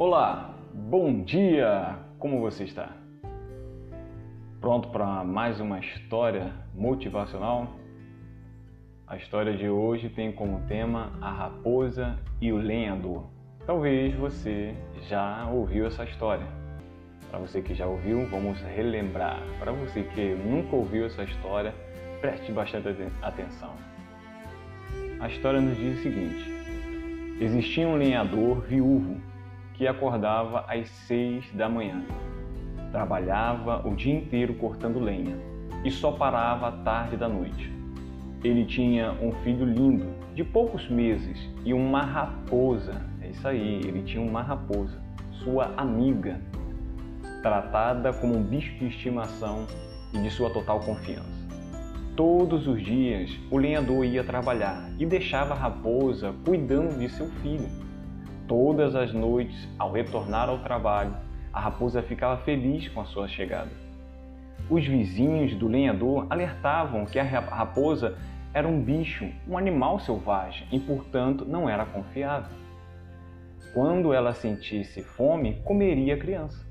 Olá, bom dia! Como você está? Pronto para mais uma história motivacional? A história de hoje tem como tema a raposa e o lenhador. Talvez você já ouviu essa história. Para você que já ouviu, vamos relembrar. Para você que nunca ouviu essa história, preste bastante atenção. A história nos diz o seguinte: existia um lenhador viúvo que acordava às seis da manhã. Trabalhava o dia inteiro cortando lenha e só parava à tarde da noite. Ele tinha um filho lindo, de poucos meses, e uma raposa. É isso aí, ele tinha uma raposa, sua amiga, tratada como um bicho de estimação e de sua total confiança. Todos os dias, o lenhador ia trabalhar e deixava a raposa cuidando de seu filho. Todas as noites, ao retornar ao trabalho, a raposa ficava feliz com a sua chegada. Os vizinhos do lenhador alertavam que a raposa era um bicho, um animal selvagem e, portanto, não era confiável. Quando ela sentisse fome, comeria a criança.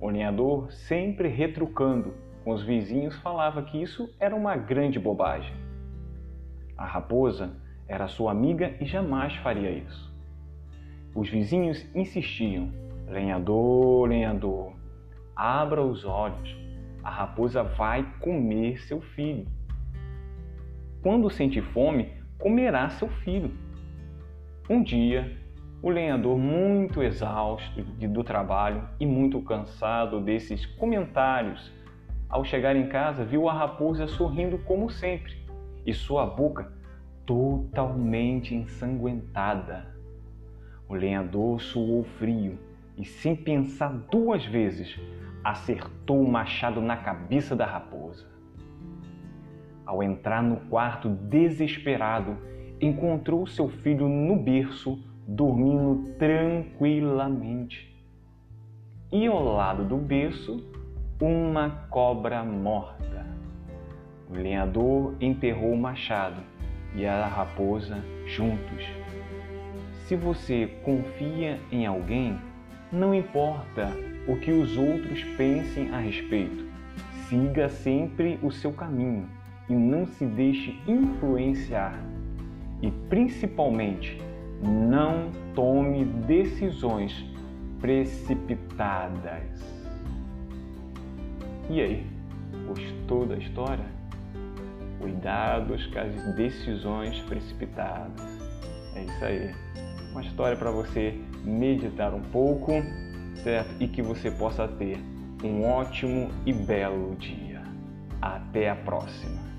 O lenhador, sempre retrucando com os vizinhos, falava que isso era uma grande bobagem. A raposa era sua amiga e jamais faria isso. Os vizinhos insistiam: Lenhador, lenhador, abra os olhos, a raposa vai comer seu filho. Quando sentir fome, comerá seu filho. Um dia, o lenhador, muito exausto do trabalho e muito cansado desses comentários, ao chegar em casa, viu a raposa sorrindo como sempre e sua boca totalmente ensanguentada. O lenhador suou frio e, sem pensar duas vezes, acertou o machado na cabeça da raposa. Ao entrar no quarto desesperado, encontrou seu filho no berço, dormindo tranquilamente. E ao lado do berço, uma cobra morta. O lenhador enterrou o machado e a raposa juntos se você confia em alguém, não importa o que os outros pensem a respeito, siga sempre o seu caminho e não se deixe influenciar. E principalmente, não tome decisões precipitadas. E aí, gostou da história? Cuidados com as decisões precipitadas. É isso aí uma história para você meditar um pouco, certo? E que você possa ter um ótimo e belo dia. Até a próxima!